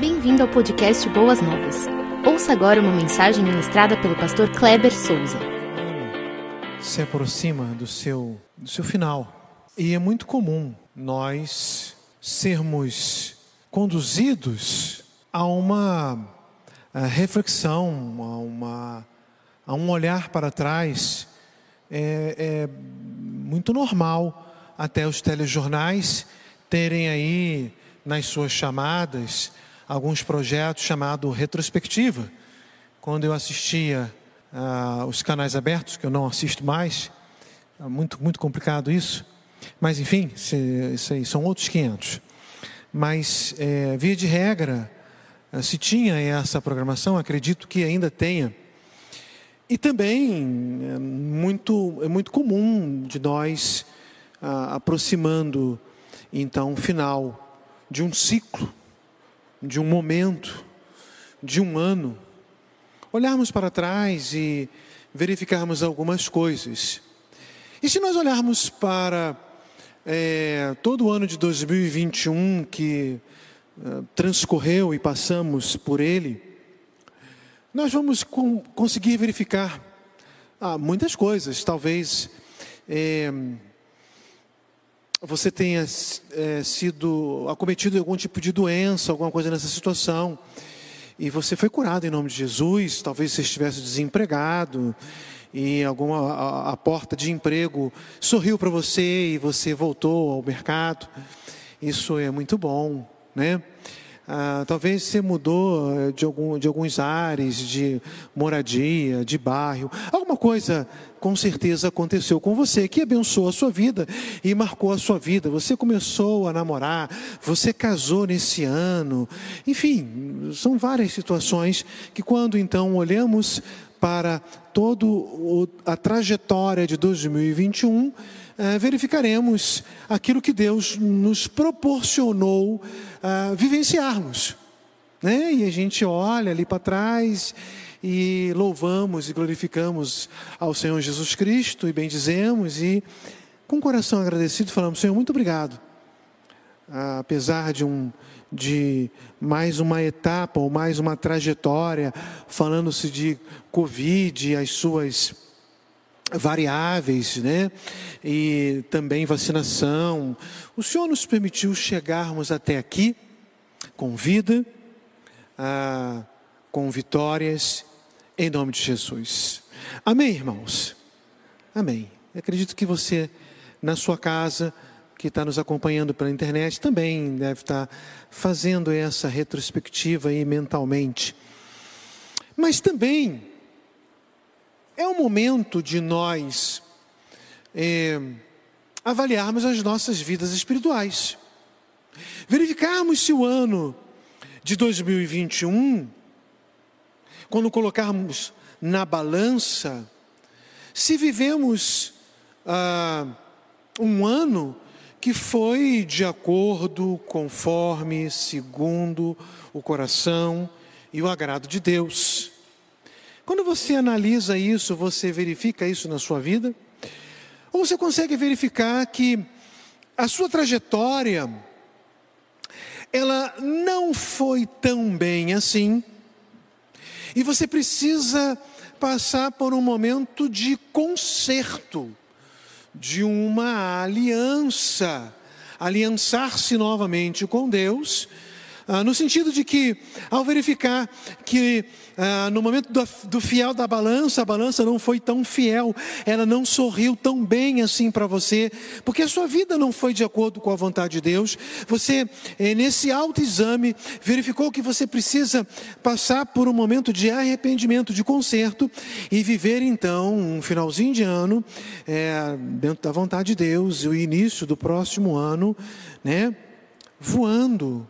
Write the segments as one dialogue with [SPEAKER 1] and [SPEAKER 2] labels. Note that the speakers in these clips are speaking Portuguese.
[SPEAKER 1] Bem-vindo ao podcast Boas Novas. Ouça agora uma mensagem ministrada pelo pastor Kleber Souza.
[SPEAKER 2] Se aproxima do seu, do seu final. E é muito comum nós sermos conduzidos a uma a reflexão, a, uma, a um olhar para trás. É, é muito normal até os telejornais terem aí nas suas chamadas alguns projetos chamados retrospectiva. Quando eu assistia uh, os canais abertos, que eu não assisto mais, é muito, muito complicado isso, mas enfim, isso aí são outros 500. Mas, é, via de regra, eh, se tinha essa programação, acredito que ainda tenha. E também é muito, é muito comum de nós ah, aproximando então o final de um ciclo, de um momento, de um ano, olharmos para trás e verificarmos algumas coisas. E se nós olharmos para é, todo o ano de 2021 que é, transcorreu e passamos por ele, nós vamos com, conseguir verificar ah, muitas coisas. Talvez é, você tenha é, sido acometido de algum tipo de doença, alguma coisa nessa situação, e você foi curado em nome de Jesus. Talvez você estivesse desempregado e alguma a, a porta de emprego sorriu para você e você voltou ao mercado. Isso é muito bom, né? Ah, talvez você mudou eh, de, algum, de alguns ares, de moradia, de bairro. Alguma coisa com certeza aconteceu com você que abençoou a sua vida e marcou a sua vida. Você começou a namorar, você casou nesse ano. Enfim, são várias situações que, quando então olhamos para toda a trajetória de 2021, eh, verificaremos aquilo que Deus nos proporcionou uh, vivenciarmos. Né? E a gente olha ali para trás e louvamos e glorificamos ao Senhor Jesus Cristo e bendizemos e com o coração agradecido falamos, Senhor, muito obrigado. Apesar de um de mais uma etapa ou mais uma trajetória, falando-se de Covid, as suas variáveis, né? E também vacinação. O Senhor nos permitiu chegarmos até aqui com vida, ah, com vitórias, em nome de Jesus. Amém, irmãos? Amém. Eu acredito que você, na sua casa, que está nos acompanhando pela internet, também deve estar fazendo essa retrospectiva aí mentalmente. Mas também, é o momento de nós é, avaliarmos as nossas vidas espirituais, verificarmos se o ano de 2021, quando colocarmos na balança, se vivemos ah, um ano que foi de acordo, conforme, segundo o coração e o agrado de Deus. Quando você analisa isso, você verifica isso na sua vida? Ou você consegue verificar que a sua trajetória ela não foi tão bem assim, e você precisa passar por um momento de conserto, de uma aliança, aliançar-se novamente com Deus ah, no sentido de que, ao verificar que ah, no momento do, do, fiel da balança, a balança não foi tão fiel, ela não sorriu tão bem assim para você, porque a sua vida não foi de acordo com a vontade de Deus, você, eh, nesse autoexame, verificou que você precisa passar por um momento de arrependimento, de conserto, e viver então um finalzinho de ano, eh, dentro da vontade de Deus, e o início do próximo ano, né, voando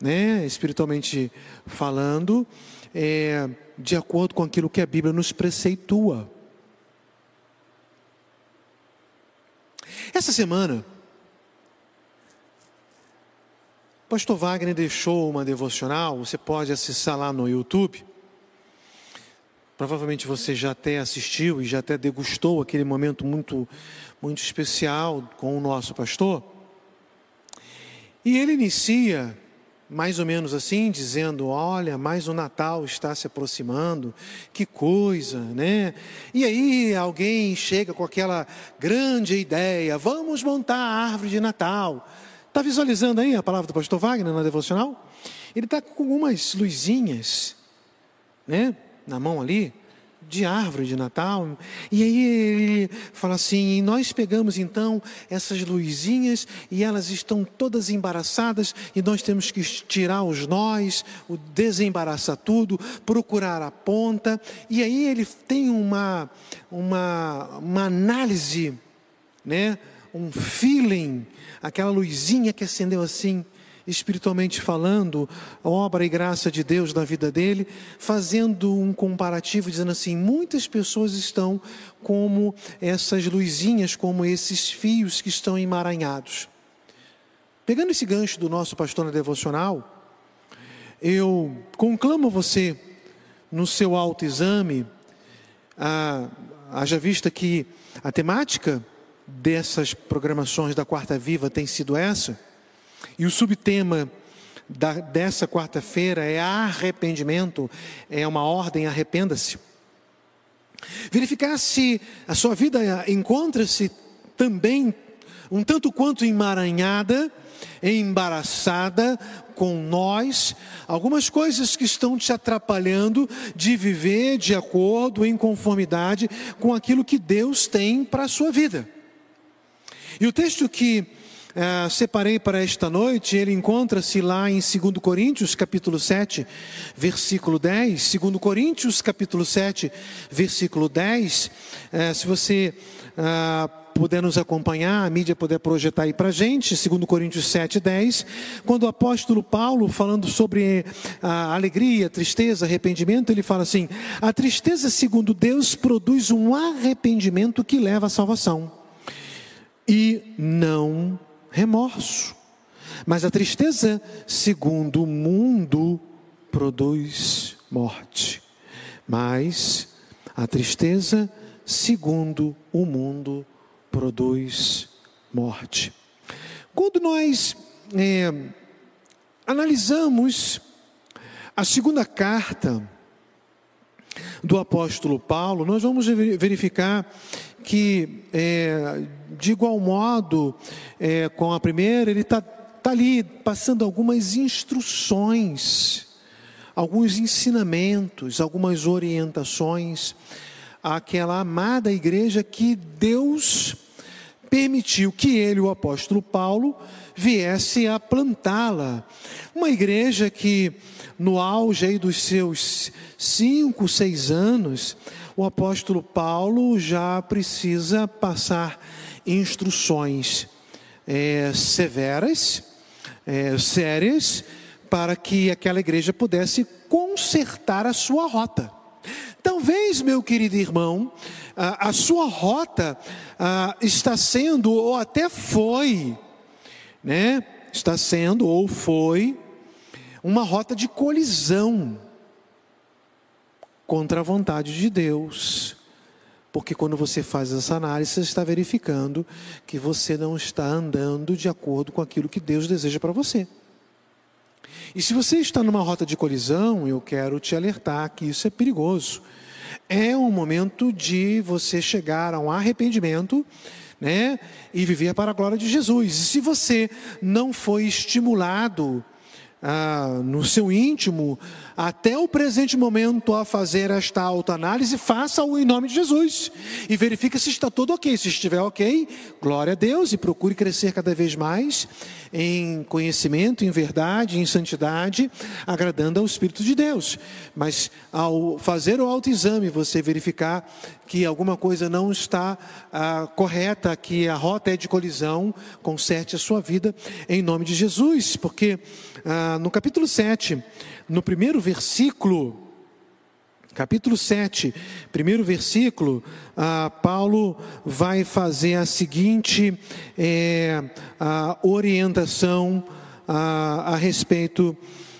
[SPEAKER 2] né, espiritualmente falando, é, de acordo com aquilo que a Bíblia nos preceitua. Essa semana, pastor Wagner deixou uma devocional, você pode acessar lá no YouTube. Provavelmente você já até assistiu e já até degustou aquele momento muito, muito especial com o nosso pastor. E ele inicia mais ou menos assim, dizendo: Olha, mais o Natal está se aproximando, que coisa, né? E aí alguém chega com aquela grande ideia: vamos montar a árvore de Natal. Está visualizando aí a palavra do pastor Wagner na devocional? Ele está com algumas luzinhas, né? Na mão ali de árvore de Natal. E aí ele fala assim: nós pegamos então essas luzinhas e elas estão todas embaraçadas e nós temos que tirar os nós, desembaraçar tudo, procurar a ponta. E aí ele tem uma, uma, uma análise, né? um feeling, aquela luzinha que acendeu assim espiritualmente falando, obra e graça de Deus na vida dele, fazendo um comparativo, dizendo assim: muitas pessoas estão como essas luzinhas, como esses fios que estão emaranhados. Pegando esse gancho do nosso pastor na devocional, eu conclamo você no seu autoexame, haja vista que a temática dessas programações da Quarta Viva tem sido essa e o subtema da, dessa quarta-feira é arrependimento, é uma ordem, arrependa-se. Verificar se a sua vida encontra-se também um tanto quanto emaranhada, embaraçada com nós, algumas coisas que estão te atrapalhando de viver de acordo, em conformidade com aquilo que Deus tem para a sua vida. E o texto que é, separei para esta noite, ele encontra-se lá em 2 Coríntios, capítulo 7, versículo 10. 2 Coríntios, capítulo 7, versículo 10. É, se você ah, puder nos acompanhar, a mídia puder projetar aí para a gente, 2 Coríntios 7, 10, quando o apóstolo Paulo, falando sobre a alegria, tristeza, arrependimento, ele fala assim: a tristeza, segundo Deus, produz um arrependimento que leva à salvação, e não remorso. Mas a tristeza, segundo o mundo, produz morte. Mas a tristeza, segundo o mundo, produz morte. Quando nós é, analisamos a segunda carta do apóstolo Paulo, nós vamos verificar que, é, de igual modo, é, com a primeira, ele está tá ali passando algumas instruções, alguns ensinamentos, algumas orientações àquela amada igreja que Deus permitiu que ele, o apóstolo Paulo, viesse a plantá-la. Uma igreja que, no auge dos seus cinco, seis anos, o apóstolo Paulo já precisa passar instruções é, severas, é, sérias, para que aquela igreja pudesse consertar a sua rota. Talvez, meu querido irmão, a, a sua rota a, está sendo, ou até foi, né? Está sendo, ou foi, uma rota de colisão contra a vontade de Deus. Porque quando você faz essa análise, você está verificando que você não está andando de acordo com aquilo que Deus deseja para você. E se você está numa rota de colisão, eu quero te alertar que isso é perigoso. É um momento de você chegar a um arrependimento, né, e viver para a glória de Jesus. E se você não foi estimulado ah, no seu íntimo, até o presente momento, a fazer esta autoanálise, faça-o em nome de Jesus e verifique se está tudo ok. Se estiver ok, glória a Deus e procure crescer cada vez mais em conhecimento, em verdade, em santidade, agradando ao Espírito de Deus. Mas ao fazer o autoexame, você verificar que alguma coisa não está ah, correta, que a rota é de colisão, conserte a sua vida em nome de Jesus, porque ah, no capítulo 7, no primeiro versículo, capítulo 7, primeiro versículo, ah, Paulo vai fazer a seguinte é, a orientação a, a respeito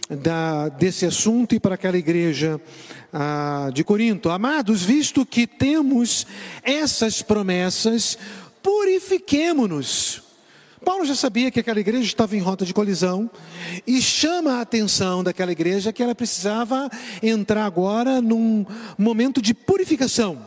[SPEAKER 2] da, desse assunto e para aquela igreja ah, de Corinto. Amados, visto que temos essas promessas, purifiquemo-nos Paulo já sabia que aquela igreja estava em rota de colisão e chama a atenção daquela igreja que ela precisava entrar agora num momento de purificação.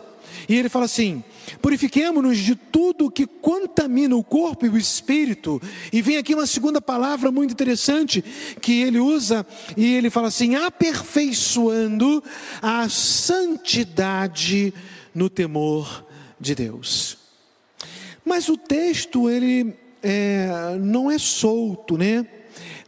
[SPEAKER 2] E ele fala assim: purifiquemos-nos de tudo que contamina o corpo e o espírito. E vem aqui uma segunda palavra muito interessante que ele usa, e ele fala assim: aperfeiçoando a santidade no temor de Deus. Mas o texto, ele é, não é solto, né?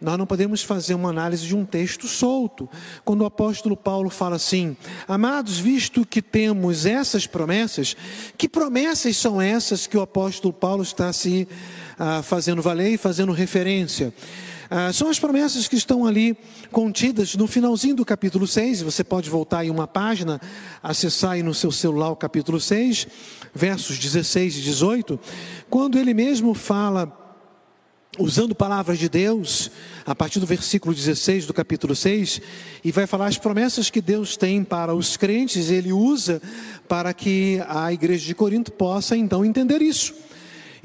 [SPEAKER 2] Nós não podemos fazer uma análise de um texto solto. Quando o apóstolo Paulo fala assim: Amados, visto que temos essas promessas, que promessas são essas que o apóstolo Paulo está se ah, fazendo valer e fazendo referência? Ah, são as promessas que estão ali contidas no finalzinho do capítulo 6. Você pode voltar em uma página, acessar aí no seu celular o capítulo 6, versos 16 e 18, quando ele mesmo fala usando palavras de Deus, a partir do versículo 16 do capítulo 6, e vai falar as promessas que Deus tem para os crentes, ele usa para que a igreja de Corinto possa então entender isso.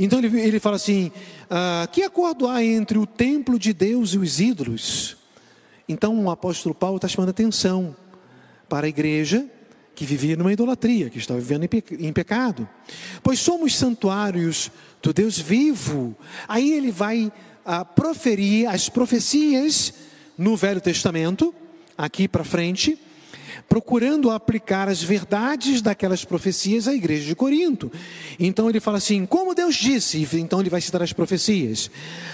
[SPEAKER 2] Então ele, ele fala assim: ah, que acordo há entre o templo de Deus e os ídolos? Então o apóstolo Paulo está chamando atenção para a igreja que vivia numa idolatria, que estava vivendo em pecado. Pois somos santuários do Deus vivo. Aí ele vai ah, proferir as profecias no Velho Testamento, aqui para frente, procurando aplicar as verdades daquelas profecias à igreja de Corinto. Então ele fala assim: como Deus disse, então ele vai citar as profecias: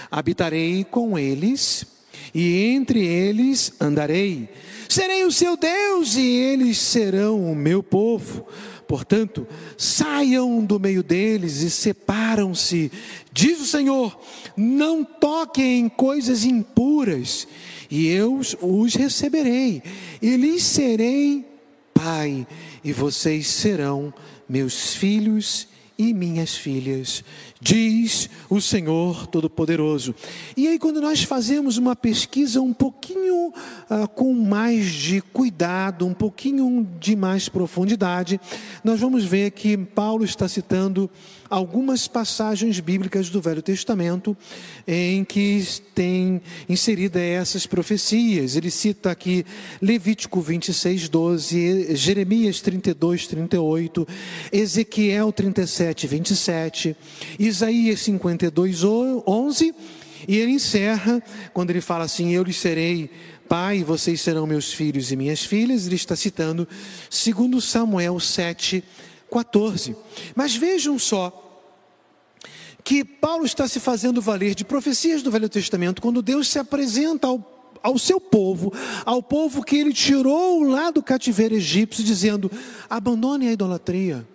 [SPEAKER 2] habitarei com eles e entre eles andarei. Serei o seu Deus e eles serão o meu povo. Portanto, saiam do meio deles e separam-se, diz o Senhor, não toquem em coisas impuras, e eu os receberei, e lhes serei pai, e vocês serão meus filhos e minhas filhas, diz o Senhor Todo-Poderoso. E aí, quando nós fazemos uma pesquisa um pouquinho uh, com mais de cuidado, um pouquinho de mais profundidade, nós vamos ver que Paulo está citando algumas passagens bíblicas do Velho Testamento em que tem inserida essas profecias. Ele cita aqui Levítico 26, 12, Jeremias 32, 38, Ezequiel 37, 27, Isaías 52, 11. E ele encerra quando ele fala assim: Eu lhes serei pai, vocês serão meus filhos e minhas filhas. Ele está citando 2 Samuel 7, 14. Mas vejam só que Paulo está se fazendo valer de profecias do Velho Testamento quando Deus se apresenta ao, ao seu povo, ao povo que ele tirou lá do cativeiro egípcio, dizendo: abandone a idolatria,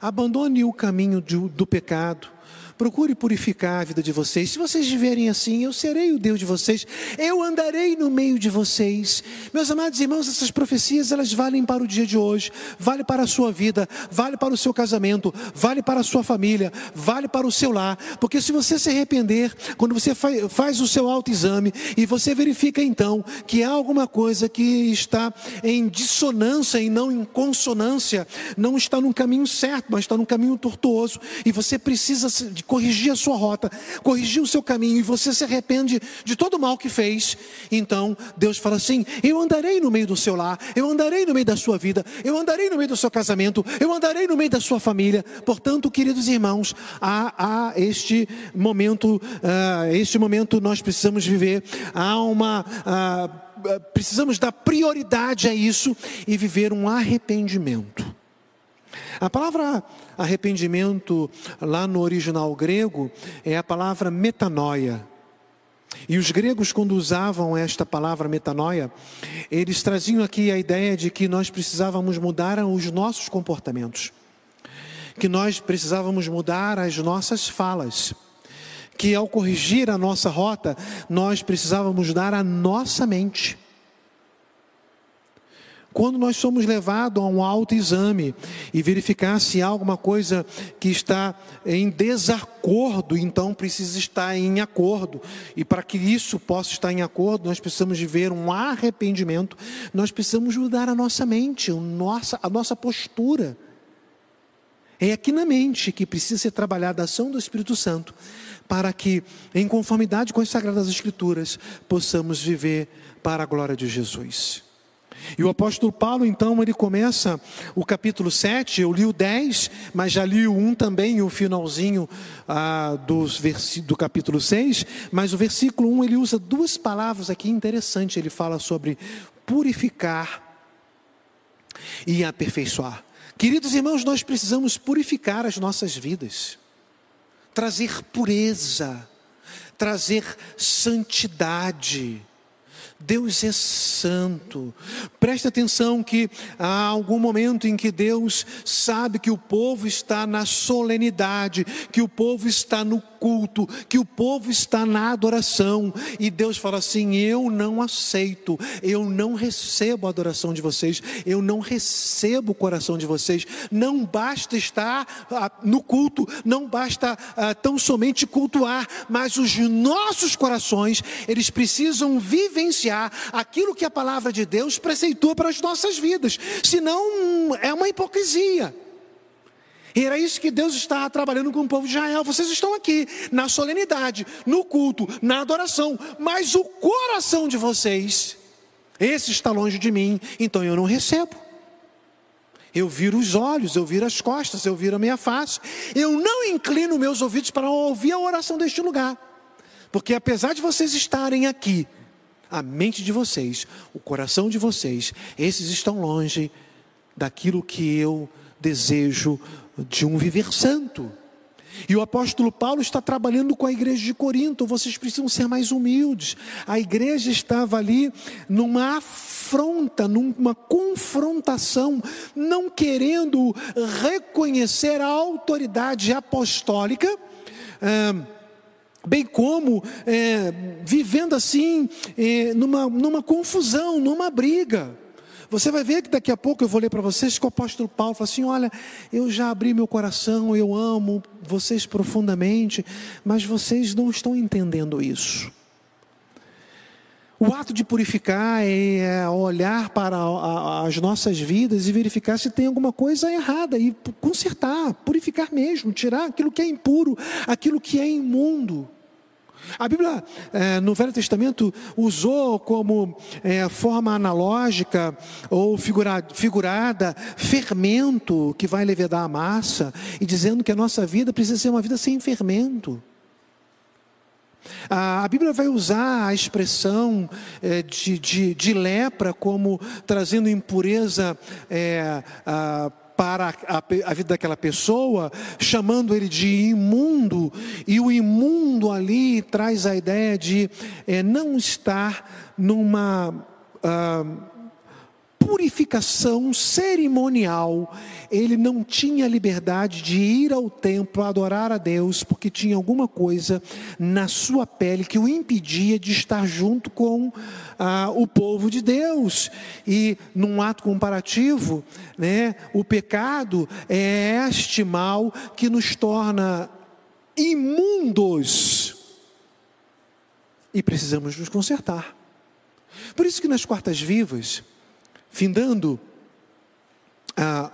[SPEAKER 2] abandone o caminho do, do pecado, Procure purificar a vida de vocês. Se vocês viverem assim, eu serei o Deus de vocês. Eu andarei no meio de vocês. Meus amados irmãos, essas profecias elas valem para o dia de hoje, vale para a sua vida, vale para o seu casamento, vale para a sua família, vale para o seu lar. Porque se você se arrepender, quando você faz o seu autoexame e você verifica então que há alguma coisa que está em dissonância e não em consonância, não está no caminho certo, mas está no caminho tortuoso, e você precisa corrigir a sua rota, corrigir o seu caminho, e você se arrepende de todo o mal que fez, então Deus fala assim: Eu andarei no meio do seu lar, eu andarei no meio da sua vida, eu andarei no meio do seu casamento, eu andarei no meio da sua família. Portanto, queridos irmãos, há, há este momento, uh, este momento nós precisamos viver, há uma. Uh, precisamos dar prioridade a isso e viver um arrependimento. A palavra arrependimento, lá no original grego, é a palavra metanoia. E os gregos, quando usavam esta palavra metanoia, eles traziam aqui a ideia de que nós precisávamos mudar os nossos comportamentos, que nós precisávamos mudar as nossas falas, que ao corrigir a nossa rota, nós precisávamos mudar a nossa mente. Quando nós somos levados a um autoexame e verificar se há alguma coisa que está em desacordo, então precisa estar em acordo. E para que isso possa estar em acordo, nós precisamos de ver um arrependimento, nós precisamos mudar a nossa mente, a nossa, a nossa postura. É aqui na mente que precisa ser trabalhada a ação do Espírito Santo, para que, em conformidade com as Sagradas Escrituras, possamos viver para a glória de Jesus. E o apóstolo Paulo, então, ele começa o capítulo 7, eu li o 10, mas já li o 1 também, o finalzinho ah, dos do capítulo 6, mas o versículo 1 ele usa duas palavras aqui interessantes, ele fala sobre purificar e aperfeiçoar. Queridos irmãos, nós precisamos purificar as nossas vidas, trazer pureza, trazer santidade. Deus é santo. Preste atenção que há algum momento em que Deus sabe que o povo está na solenidade, que o povo está no culto, que o povo está na adoração, e Deus fala assim: Eu não aceito, eu não recebo a adoração de vocês, eu não recebo o coração de vocês. Não basta estar ah, no culto, não basta ah, tão somente cultuar, mas os nossos corações, eles precisam vivenciar aquilo que a palavra de Deus preceitua para as nossas vidas, senão é uma hipocrisia. E era isso que Deus estava trabalhando com o povo de Israel. Vocês estão aqui na solenidade, no culto, na adoração, mas o coração de vocês, esse está longe de mim, então eu não recebo. Eu viro os olhos, eu viro as costas, eu viro a minha face. Eu não inclino meus ouvidos para ouvir a oração deste lugar. Porque apesar de vocês estarem aqui, a mente de vocês, o coração de vocês, esses estão longe daquilo que eu desejo de um viver santo. E o apóstolo Paulo está trabalhando com a igreja de Corinto, vocês precisam ser mais humildes. A igreja estava ali numa afronta, numa confrontação, não querendo reconhecer a autoridade apostólica. Bem como é, vivendo assim, é, numa, numa confusão, numa briga. Você vai ver que daqui a pouco eu vou ler para vocês que o apóstolo Paulo fala assim: olha, eu já abri meu coração, eu amo vocês profundamente, mas vocês não estão entendendo isso. O ato de purificar é olhar para as nossas vidas e verificar se tem alguma coisa errada e consertar, purificar mesmo, tirar aquilo que é impuro, aquilo que é imundo. A Bíblia, é, no Velho Testamento, usou como é, forma analógica ou figurada, figurada fermento que vai levedar a massa, e dizendo que a nossa vida precisa ser uma vida sem fermento. A Bíblia vai usar a expressão é, de, de, de, lepra como trazendo impureza é, a, para a, a, vida daquela pessoa, chamando ele de imundo, e o imundo ali traz a ideia de é, não estar numa. Uh, purificação cerimonial, ele não tinha liberdade de ir ao templo adorar a Deus, porque tinha alguma coisa na sua pele que o impedia de estar junto com ah, o povo de Deus. E num ato comparativo, né, o pecado é este mal que nos torna imundos e precisamos nos consertar. Por isso que nas quartas vivas, Findando a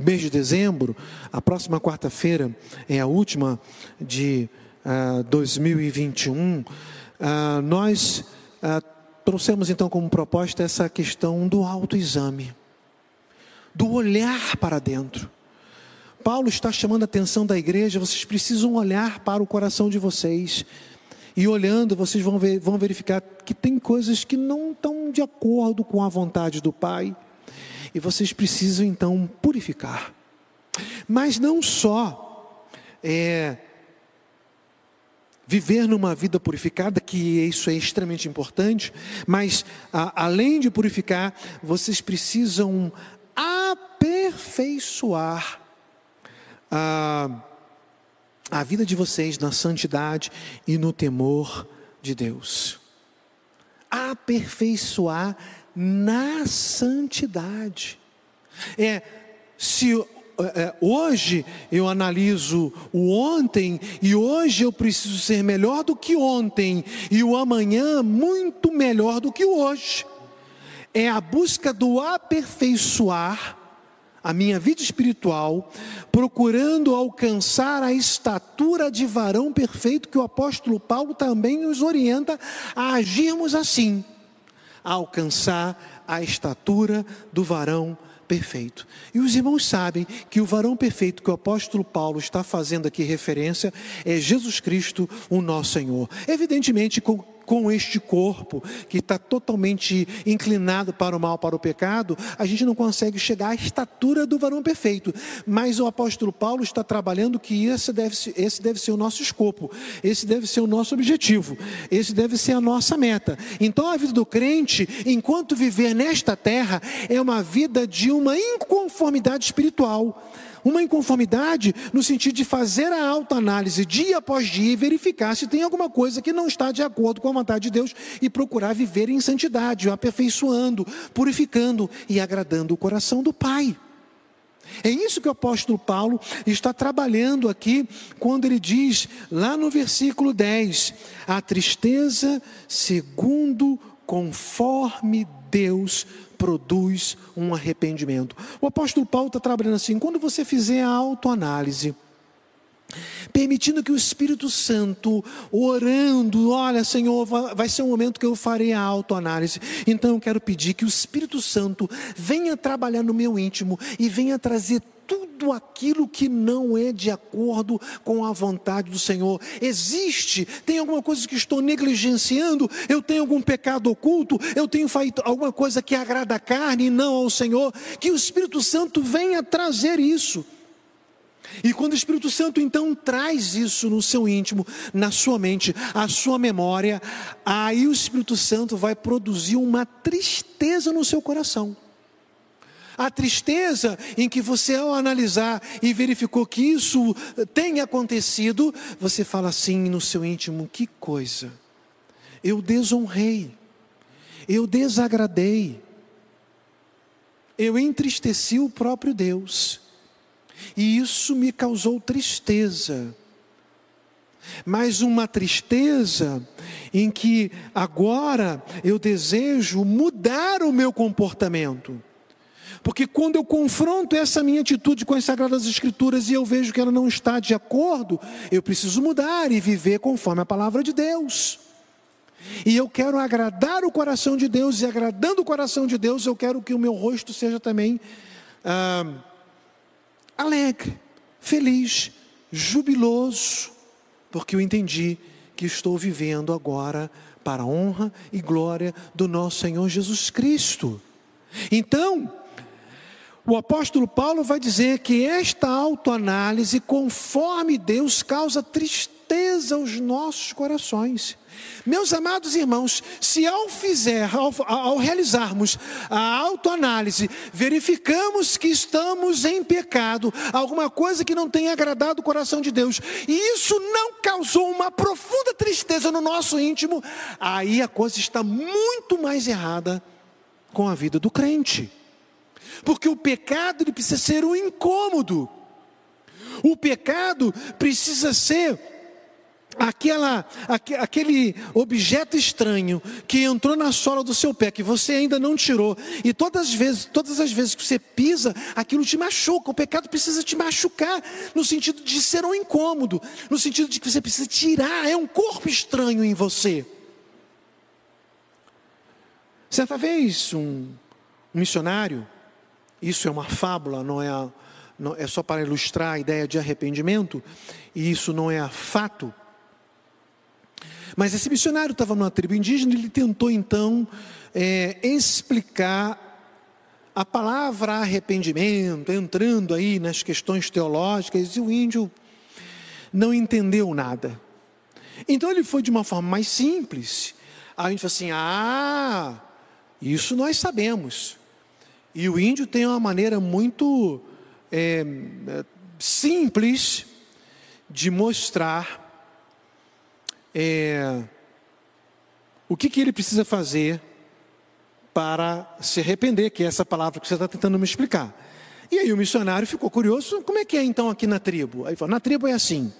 [SPEAKER 2] mês de dezembro, a próxima quarta-feira é a última de uh, 2021, uh, nós uh, trouxemos então como proposta essa questão do autoexame, do olhar para dentro. Paulo está chamando a atenção da igreja, vocês precisam olhar para o coração de vocês. E olhando, vocês vão, ver, vão verificar que tem coisas que não estão de acordo com a vontade do Pai. E vocês precisam então purificar. Mas não só é, viver numa vida purificada, que isso é extremamente importante, mas a, além de purificar, vocês precisam aperfeiçoar a a vida de vocês na santidade e no temor de Deus. Aperfeiçoar na santidade. É, se é, hoje eu analiso o ontem e hoje eu preciso ser melhor do que ontem e o amanhã muito melhor do que hoje. É a busca do aperfeiçoar a minha vida espiritual, procurando alcançar a estatura de varão perfeito, que o apóstolo Paulo também nos orienta a agirmos assim, a alcançar a estatura do varão perfeito. E os irmãos sabem que o varão perfeito que o apóstolo Paulo está fazendo aqui referência é Jesus Cristo, o nosso Senhor. Evidentemente, com com este corpo que está totalmente inclinado para o mal, para o pecado, a gente não consegue chegar à estatura do varão perfeito. Mas o apóstolo Paulo está trabalhando que esse deve, esse deve ser o nosso escopo, esse deve ser o nosso objetivo, esse deve ser a nossa meta. Então a vida do crente, enquanto viver nesta terra, é uma vida de uma inconformidade espiritual. Uma inconformidade no sentido de fazer a autoanálise dia após dia e verificar se tem alguma coisa que não está de acordo com a vontade de Deus e procurar viver em santidade, aperfeiçoando, purificando e agradando o coração do Pai. É isso que o apóstolo Paulo está trabalhando aqui quando ele diz, lá no versículo 10, a tristeza segundo conforme Deus produz um arrependimento. O apóstolo Paulo está trabalhando assim: quando você fizer a autoanálise, permitindo que o Espírito Santo, orando, olha, Senhor, vai ser um momento que eu farei a autoanálise. Então eu quero pedir que o Espírito Santo venha trabalhar no meu íntimo e venha trazer tudo aquilo que não é de acordo com a vontade do Senhor. Existe, tem alguma coisa que estou negligenciando, eu tenho algum pecado oculto, eu tenho feito alguma coisa que agrada a carne e não ao Senhor, que o Espírito Santo venha trazer isso. E quando o Espírito Santo então traz isso no seu íntimo, na sua mente, a sua memória, aí o Espírito Santo vai produzir uma tristeza no seu coração. A tristeza em que você, ao analisar e verificou que isso tem acontecido, você fala assim no seu íntimo: que coisa, eu desonrei, eu desagradei, eu entristeci o próprio Deus, e isso me causou tristeza. Mas uma tristeza em que agora eu desejo mudar o meu comportamento porque quando eu confronto essa minha atitude com as Sagradas Escrituras e eu vejo que ela não está de acordo, eu preciso mudar e viver conforme a palavra de Deus. E eu quero agradar o coração de Deus, e agradando o coração de Deus, eu quero que o meu rosto seja também ah, alegre, feliz, jubiloso, porque eu entendi que estou vivendo agora para a honra e glória do nosso Senhor Jesus Cristo. Então, o apóstolo Paulo vai dizer que esta autoanálise, conforme Deus, causa tristeza aos nossos corações. Meus amados irmãos, se ao fizer, ao, ao, realizarmos a autoanálise, verificamos que estamos em pecado, alguma coisa que não tem agradado o coração de Deus, e isso não causou uma profunda tristeza no nosso íntimo, aí a coisa está muito mais errada com a vida do crente. Porque o pecado ele precisa ser um incômodo. O pecado precisa ser aquela, aquele objeto estranho que entrou na sola do seu pé, que você ainda não tirou, e todas as vezes, todas as vezes que você pisa, aquilo te machuca. O pecado precisa te machucar, no sentido de ser um incômodo, no sentido de que você precisa tirar, é um corpo estranho em você. Certa vez, um, um missionário isso é uma fábula, não é, não, é só para ilustrar a ideia de arrependimento, e isso não é fato. Mas esse missionário estava numa tribo indígena ele tentou então é, explicar a palavra arrependimento, entrando aí nas questões teológicas, e o índio não entendeu nada. Então ele foi de uma forma mais simples. A gente falou assim: ah, isso nós sabemos. E o índio tem uma maneira muito é, simples de mostrar é, o que, que ele precisa fazer para se arrepender, que é essa palavra que você está tentando me explicar. E aí o missionário ficou curioso, como é que é então aqui na tribo? Aí falou, na tribo é assim.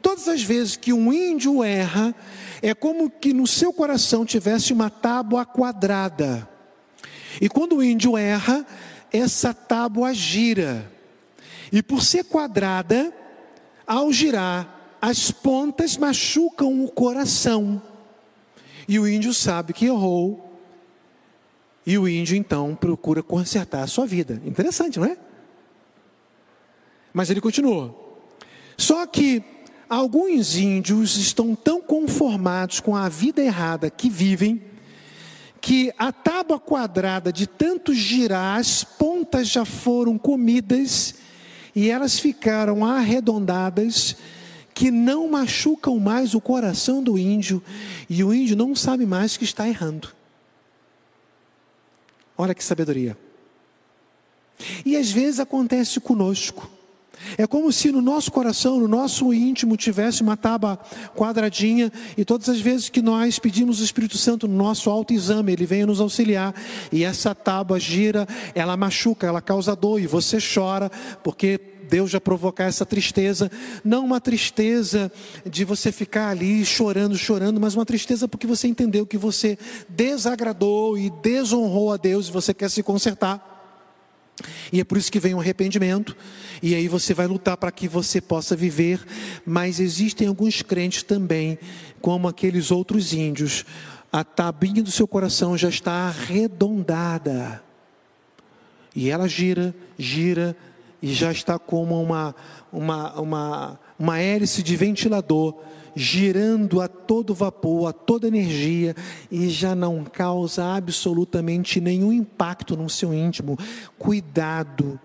[SPEAKER 2] Todas as vezes que um índio erra, é como que no seu coração tivesse uma tábua quadrada. E quando o índio erra, essa tábua gira. E por ser quadrada, ao girar, as pontas machucam o coração. E o índio sabe que errou. E o índio então procura consertar a sua vida. Interessante, não é? Mas ele continua. Só que alguns índios estão tão conformados com a vida errada que vivem, que a tábua quadrada de tanto girar, as pontas já foram comidas e elas ficaram arredondadas, que não machucam mais o coração do índio, e o índio não sabe mais que está errando. Olha que sabedoria. E às vezes acontece conosco. É como se no nosso coração, no nosso íntimo, tivesse uma tábua quadradinha, e todas as vezes que nós pedimos o Espírito Santo no nosso autoexame, ele vem nos auxiliar, e essa tábua gira, ela machuca, ela causa dor, e você chora, porque Deus já provocar essa tristeza, não uma tristeza de você ficar ali chorando, chorando, mas uma tristeza porque você entendeu que você desagradou e desonrou a Deus e você quer se consertar. E é por isso que vem o arrependimento, e aí você vai lutar para que você possa viver, mas existem alguns crentes também, como aqueles outros índios, a tabinha do seu coração já está arredondada, e ela gira, gira, e já está como uma, uma, uma, uma hélice de ventilador, girando a todo vapor, a toda energia, e já não causa absolutamente nenhum impacto no seu íntimo. Cuidado,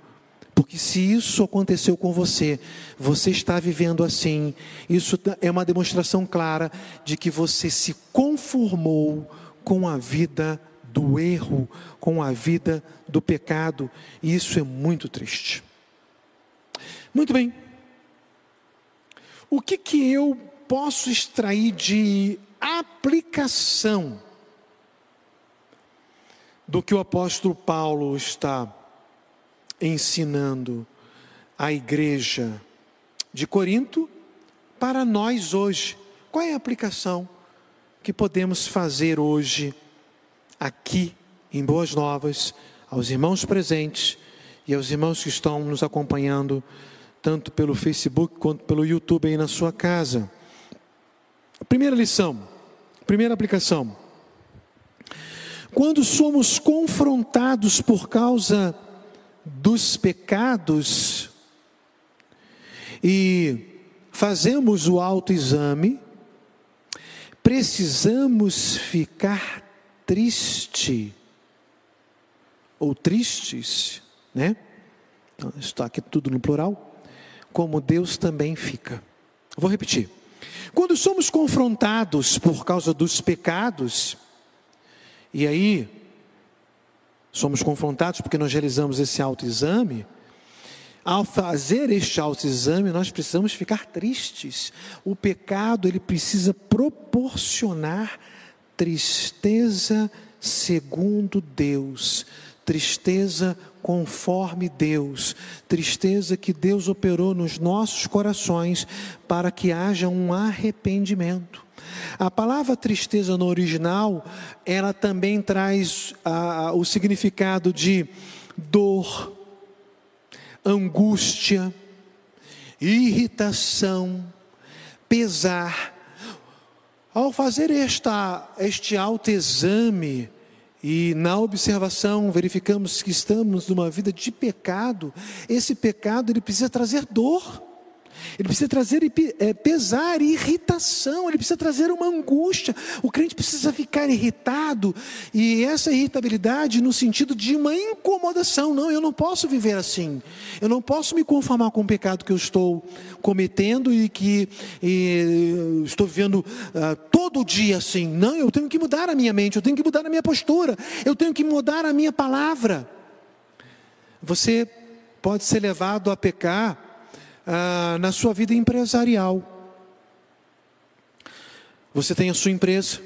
[SPEAKER 2] porque se isso aconteceu com você, você está vivendo assim, isso é uma demonstração clara de que você se conformou com a vida do erro, com a vida do pecado, e isso é muito triste. Muito bem. O que que eu posso extrair de aplicação do que o apóstolo Paulo está ensinando à igreja de Corinto para nós hoje? Qual é a aplicação que podemos fazer hoje aqui em Boas Novas aos irmãos presentes e aos irmãos que estão nos acompanhando tanto pelo Facebook quanto pelo YouTube aí na sua casa. Primeira lição, primeira aplicação. Quando somos confrontados por causa dos pecados e fazemos o autoexame, precisamos ficar triste ou tristes, né? Então, está aqui tudo no plural como Deus também fica. Vou repetir. Quando somos confrontados por causa dos pecados, e aí somos confrontados porque nós realizamos esse autoexame, ao fazer este autoexame, nós precisamos ficar tristes. O pecado, ele precisa proporcionar tristeza segundo Deus, tristeza conforme Deus, tristeza que Deus operou nos nossos corações para que haja um arrependimento. A palavra tristeza no original, ela também traz ah, o significado de dor, angústia, irritação, pesar. Ao fazer esta, este autoexame, e na observação verificamos que estamos numa vida de pecado, esse pecado ele precisa trazer dor. Ele precisa trazer é, pesar e irritação, ele precisa trazer uma angústia. O crente precisa ficar irritado, e essa irritabilidade no sentido de uma incomodação. Não, eu não posso viver assim. Eu não posso me conformar com o pecado que eu estou cometendo e que e, estou vivendo uh, todo dia assim. Não, eu tenho que mudar a minha mente, eu tenho que mudar a minha postura, eu tenho que mudar a minha palavra. Você pode ser levado a pecar ah, na sua vida empresarial. Você tem a sua empresa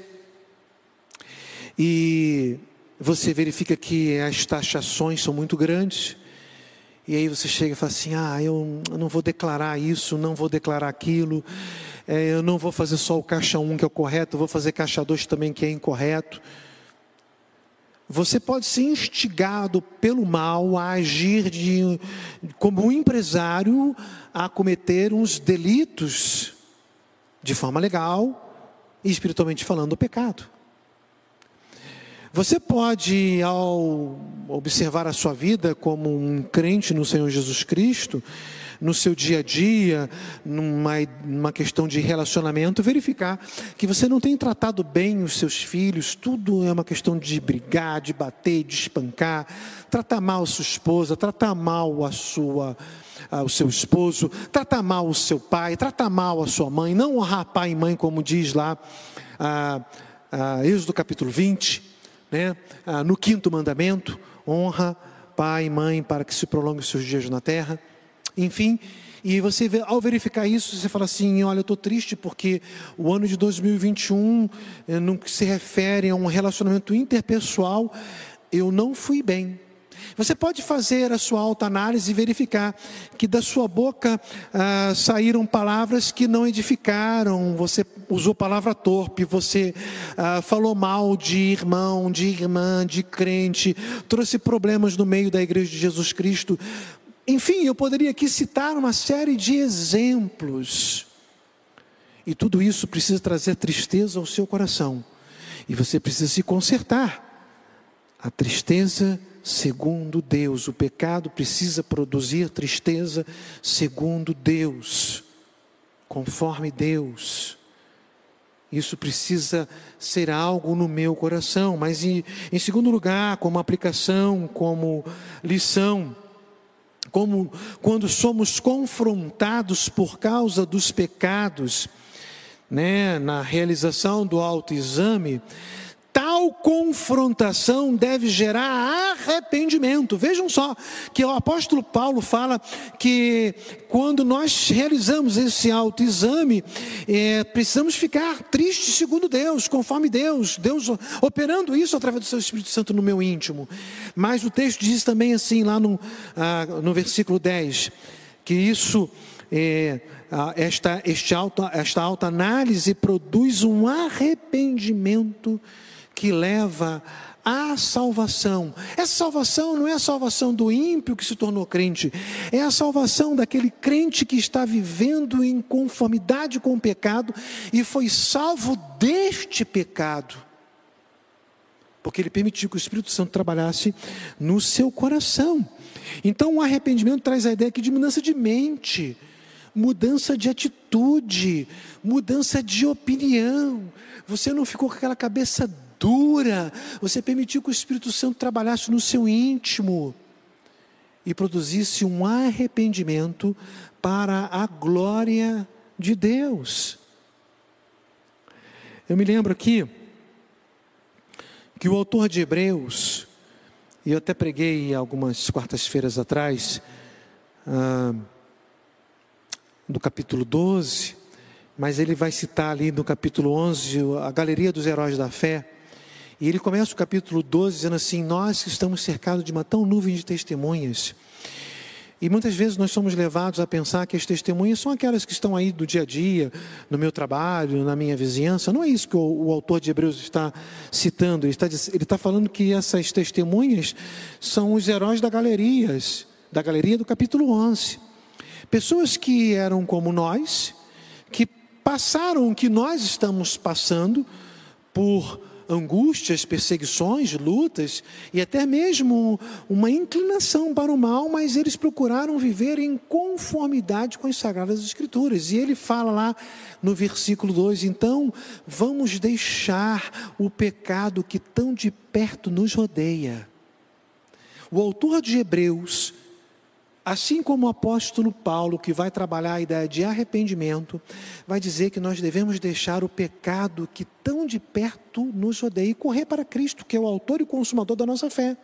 [SPEAKER 2] e você verifica que as taxações são muito grandes. E aí você chega e fala assim: ah, eu não vou declarar isso, não vou declarar aquilo, é, eu não vou fazer só o caixa 1 que é o correto, vou fazer caixa 2 também que é incorreto. Você pode ser instigado pelo mal a agir de, como um empresário a cometer uns delitos de forma legal e espiritualmente falando o pecado. Você pode, ao observar a sua vida como um crente no Senhor Jesus Cristo, no seu dia a dia, numa, numa questão de relacionamento, verificar que você não tem tratado bem os seus filhos, tudo é uma questão de brigar, de bater, de espancar, tratar mal a sua esposa, tratar mal a sua o seu esposo, tratar mal o seu pai, tratar mal a sua mãe, não honrar pai e mãe, como diz lá a, a Êxodo capítulo 20, né? no quinto mandamento, honra pai e mãe para que se prolongue os seus dias na terra. Enfim, e você, ao verificar isso, você fala assim: olha, eu estou triste porque o ano de 2021, eh, no que se refere a um relacionamento interpessoal, eu não fui bem. Você pode fazer a sua autoanálise e verificar que da sua boca ah, saíram palavras que não edificaram, você usou palavra torpe, você ah, falou mal de irmão, de irmã, de crente, trouxe problemas no meio da igreja de Jesus Cristo. Enfim, eu poderia aqui citar uma série de exemplos. E tudo isso precisa trazer tristeza ao seu coração. E você precisa se consertar. A tristeza segundo Deus. O pecado precisa produzir tristeza segundo Deus, conforme Deus. Isso precisa ser algo no meu coração. Mas, em, em segundo lugar, como aplicação, como lição, como quando somos confrontados por causa dos pecados, né, na realização do autoexame, tal confrontação deve gerar arrependimento. Vejam só que o apóstolo Paulo fala que quando nós realizamos esse autoexame, é, precisamos ficar tristes segundo Deus, conforme Deus, Deus operando isso através do seu Espírito Santo no meu íntimo. Mas o texto diz também assim, lá no, ah, no versículo 10, que isso. É, esta, este auto, esta autoanálise produz um arrependimento que leva à salvação. Essa salvação não é a salvação do ímpio que se tornou crente, é a salvação daquele crente que está vivendo em conformidade com o pecado e foi salvo deste pecado. Porque ele permitiu que o Espírito Santo trabalhasse no seu coração. Então, o arrependimento traz a ideia aqui de mudança de mente, mudança de atitude, mudança de opinião. Você não ficou com aquela cabeça dura, você permitiu que o Espírito Santo trabalhasse no seu íntimo e produzisse um arrependimento para a glória de Deus. Eu me lembro aqui que o autor de Hebreus, e eu até preguei algumas quartas-feiras atrás, ah, do capítulo 12, mas ele vai citar ali no capítulo 11 a galeria dos heróis da fé. E ele começa o capítulo 12 dizendo assim: Nós que estamos cercados de uma tão nuvem de testemunhas. E muitas vezes nós somos levados a pensar que as testemunhas são aquelas que estão aí do dia a dia, no meu trabalho, na minha vizinhança. Não é isso que o, o autor de Hebreus está citando. Ele está, ele está falando que essas testemunhas são os heróis da galerias, da galeria do capítulo 11. Pessoas que eram como nós, que passaram o que nós estamos passando por angústias, perseguições, lutas e até mesmo uma inclinação para o mal, mas eles procuraram viver em conformidade com as Sagradas Escrituras. E ele fala lá no versículo 2: então vamos deixar o pecado que tão de perto nos rodeia. O autor de Hebreus Assim como o apóstolo Paulo, que vai trabalhar a ideia de arrependimento, vai dizer que nós devemos deixar o pecado que tão de perto nos odeia e correr para Cristo, que é o autor e consumador da nossa fé.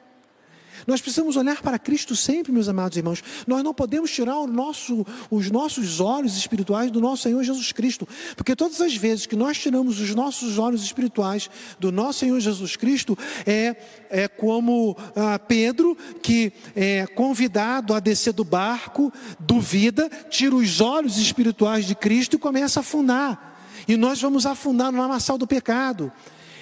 [SPEAKER 2] Nós precisamos olhar para Cristo sempre, meus amados irmãos. Nós não podemos tirar nosso, os nossos olhos espirituais do nosso Senhor Jesus Cristo, porque todas as vezes que nós tiramos os nossos olhos espirituais do nosso Senhor Jesus Cristo, é, é como ah, Pedro, que é convidado a descer do barco, duvida, tira os olhos espirituais de Cristo e começa a afundar. E nós vamos afundar no lamaçal do pecado.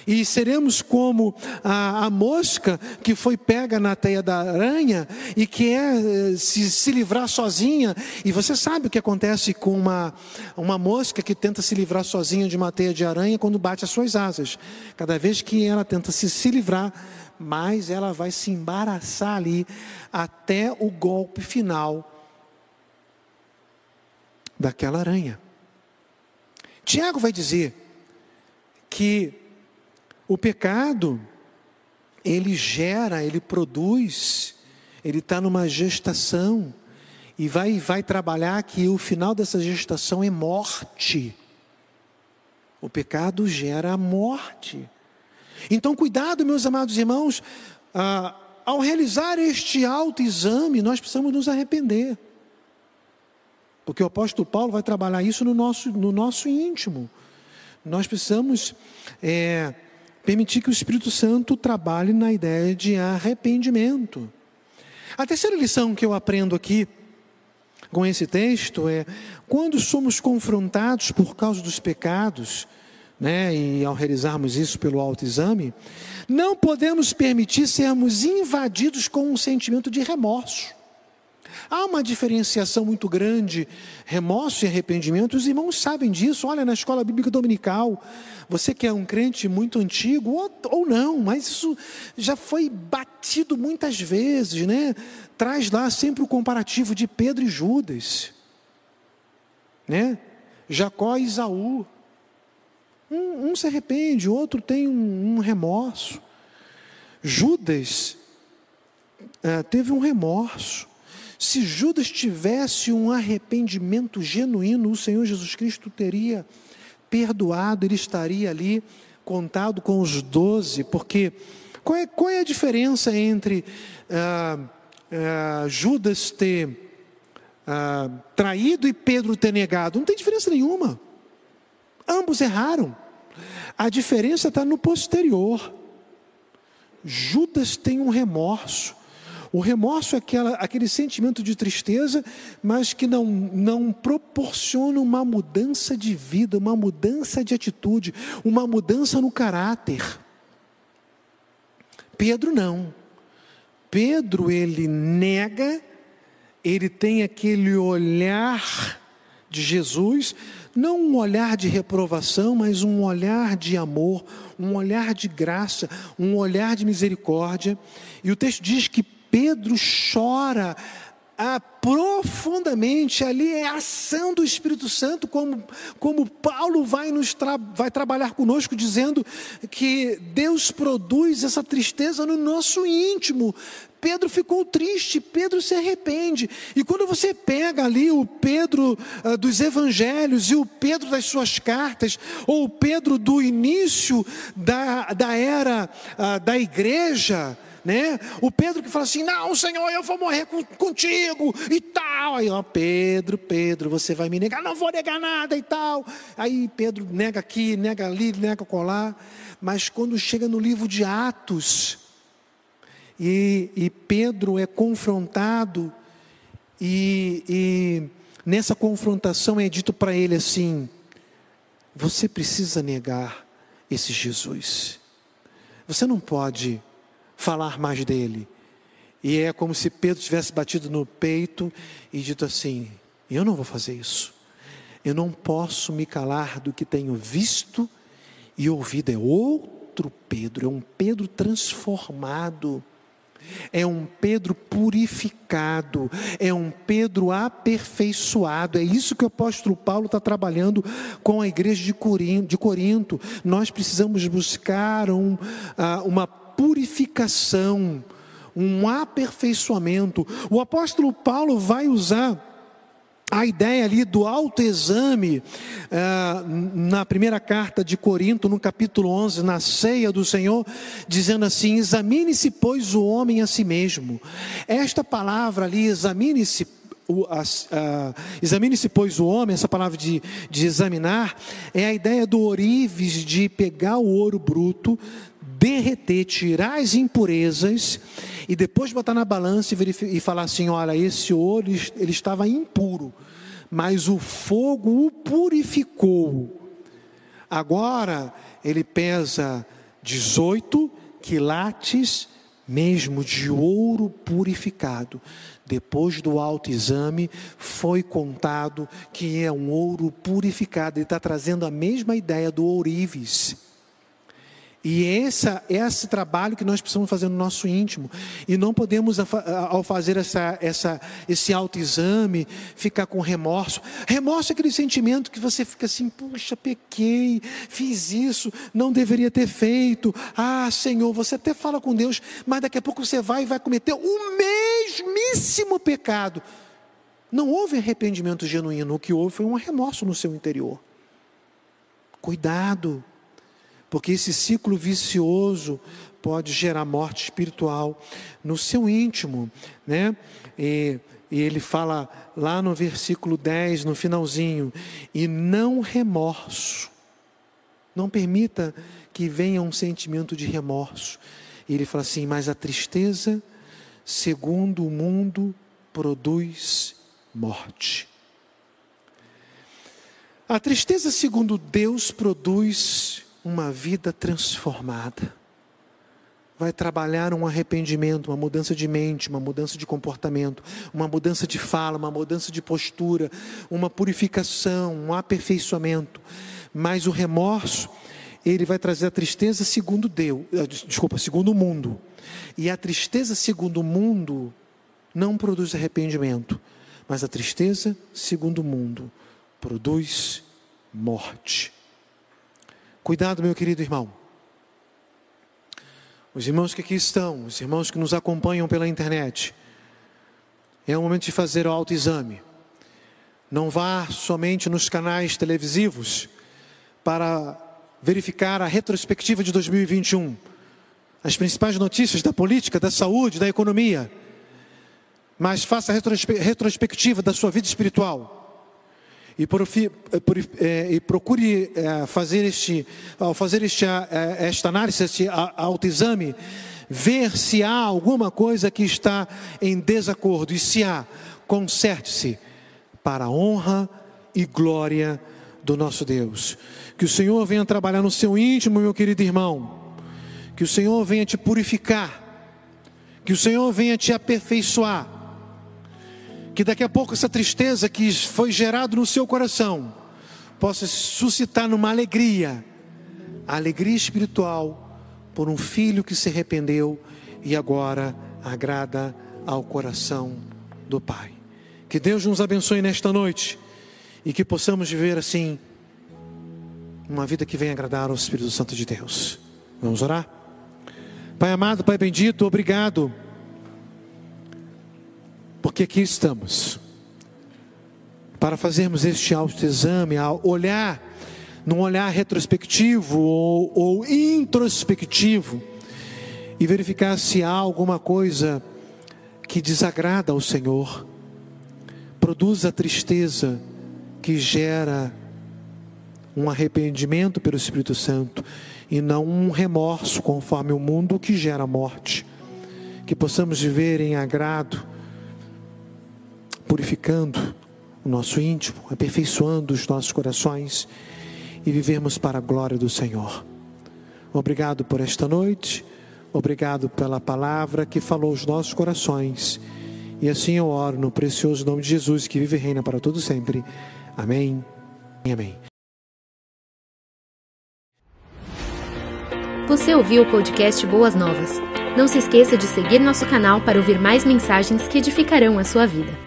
[SPEAKER 2] E seremos como a, a, mosca que foi pega na teia da aranha e quer eh, se, se livrar sozinha. E você sabe o que acontece com uma, uma mosca que tenta se livrar sozinha de uma teia de aranha quando bate as suas asas. Cada vez que ela tenta se, se livrar, mais ela vai se embaraçar ali até o golpe final daquela aranha. Tiago vai dizer que o pecado, ele gera, ele produz, ele está numa gestação e vai, vai trabalhar que o final dessa gestação é morte. O pecado gera a morte. Então, cuidado, meus amados irmãos, ah, ao realizar este autoexame, nós precisamos nos arrepender. Porque o apóstolo Paulo vai trabalhar isso no nosso, no nosso íntimo. Nós precisamos é, permitir que o Espírito Santo trabalhe na ideia de arrependimento. A terceira lição que eu aprendo aqui com esse texto é quando somos confrontados por causa dos pecados, né, e ao realizarmos isso pelo autoexame, não podemos permitir sermos invadidos com um sentimento de remorso. Há uma diferenciação muito grande, remorso e arrependimento. Os irmãos sabem disso. Olha, na escola bíblica dominical, você que é um crente muito antigo, ou, ou não, mas isso já foi batido muitas vezes, né? Traz lá sempre o comparativo de Pedro e Judas, né? Jacó e Isaú. Um, um se arrepende, o outro tem um, um remorso. Judas é, teve um remorso. Se Judas tivesse um arrependimento genuíno, o Senhor Jesus Cristo teria perdoado, ele estaria ali contado com os doze, porque qual é, qual é a diferença entre ah, ah, Judas ter ah, traído e Pedro ter negado? Não tem diferença nenhuma. Ambos erraram. A diferença está no posterior. Judas tem um remorso. O remorso é aquela, aquele sentimento de tristeza, mas que não, não proporciona uma mudança de vida, uma mudança de atitude, uma mudança no caráter. Pedro não. Pedro, ele nega, ele tem aquele olhar de Jesus, não um olhar de reprovação, mas um olhar de amor, um olhar de graça, um olhar de misericórdia. E o texto diz que Pedro chora ah, profundamente, ali é a ação do Espírito Santo, como, como Paulo vai, nos tra vai trabalhar conosco, dizendo que Deus produz essa tristeza no nosso íntimo. Pedro ficou triste, Pedro se arrepende. E quando você pega ali o Pedro ah, dos evangelhos e o Pedro das suas cartas, ou o Pedro do início da, da era ah, da igreja, né? O Pedro que fala assim: Não, Senhor, eu vou morrer contigo e tal. Aí, ó, Pedro, Pedro, você vai me negar? Não vou negar nada e tal. Aí Pedro nega aqui, nega ali, nega colar. Mas quando chega no livro de Atos, e, e Pedro é confrontado, e, e nessa confrontação é dito para ele assim: Você precisa negar esse Jesus. Você não pode falar mais dele. E é como se Pedro tivesse batido no peito e dito assim: Eu não vou fazer isso. Eu não posso me calar do que tenho visto e ouvido. É outro Pedro, é um Pedro transformado. É um Pedro purificado, é um Pedro aperfeiçoado. É isso que o apóstolo Paulo está trabalhando com a igreja de Corinto. Nós precisamos buscar um, ah, uma purificação, um aperfeiçoamento. O apóstolo Paulo vai usar a ideia ali do autoexame uh, na primeira carta de Corinto, no capítulo 11, na ceia do Senhor, dizendo assim: examine-se, pois, o homem a si mesmo. Esta palavra ali, examine-se, examine-se, pois, o homem, essa palavra de, de examinar, é a ideia do orives de pegar o ouro bruto, derreter, tirar as impurezas e depois botar na balança e, e falar assim: olha, esse ouro ele estava impuro, mas o fogo o purificou. Agora ele pesa 18 quilates mesmo de ouro purificado. Depois do autoexame, foi contado que é um ouro purificado. Ele está trazendo a mesma ideia do ourives. E essa, esse trabalho que nós precisamos fazer no nosso íntimo. E não podemos, ao fazer essa, essa, esse autoexame, ficar com remorso. Remorso é aquele sentimento que você fica assim: puxa, pequei, fiz isso, não deveria ter feito. Ah, Senhor, você até fala com Deus, mas daqui a pouco você vai e vai cometer o mesmíssimo pecado. Não houve arrependimento genuíno, o que houve foi um remorso no seu interior. Cuidado porque esse ciclo vicioso pode gerar morte espiritual no seu íntimo, né? E, e ele fala lá no versículo 10, no finalzinho, e não remorso. Não permita que venha um sentimento de remorso. E ele fala assim: mas a tristeza, segundo o mundo, produz morte. A tristeza, segundo Deus, produz uma vida transformada. Vai trabalhar um arrependimento, uma mudança de mente, uma mudança de comportamento, uma mudança de fala, uma mudança de postura, uma purificação, um aperfeiçoamento. Mas o remorso, ele vai trazer a tristeza segundo Deus, eh, desculpa, segundo o mundo. E a tristeza segundo o mundo não produz arrependimento, mas a tristeza segundo o mundo produz morte. Cuidado, meu querido irmão. Os irmãos que aqui estão, os irmãos que nos acompanham pela internet, é o momento de fazer o autoexame. Não vá somente nos canais televisivos para verificar a retrospectiva de 2021, as principais notícias da política, da saúde, da economia, mas faça a retrospectiva da sua vida espiritual e, é, e procure é, fazer este, ao fazer este, é, esta análise, este autoexame, ver se há alguma coisa que está em desacordo e se há, conserte-se para a honra e glória do nosso Deus. Que o Senhor venha trabalhar no seu íntimo, meu querido irmão. Que o Senhor venha te purificar. Que o Senhor venha te aperfeiçoar que daqui a pouco essa tristeza que foi gerada no seu coração possa suscitar numa alegria, a alegria espiritual por um filho que se arrependeu e agora agrada ao coração do Pai. Que Deus nos abençoe nesta noite e que possamos viver assim uma vida que venha agradar ao Espírito Santo de Deus. Vamos orar? Pai amado, Pai bendito, obrigado porque aqui estamos para fazermos este autoexame, olhar, num olhar retrospectivo ou, ou introspectivo, e verificar se há alguma coisa que desagrada ao Senhor, produz a tristeza que gera um arrependimento pelo Espírito Santo e não um remorso conforme o mundo que gera morte. Que possamos viver em agrado purificando o nosso íntimo, aperfeiçoando os nossos corações e vivermos para a glória do Senhor. Obrigado por esta noite, obrigado pela palavra que falou aos nossos corações. E assim eu oro no precioso nome de Jesus, que vive e reina para todo sempre. Amém. Amém.
[SPEAKER 1] Você ouviu o podcast Boas Novas? Não se esqueça de seguir nosso canal para ouvir mais mensagens que edificarão a sua vida.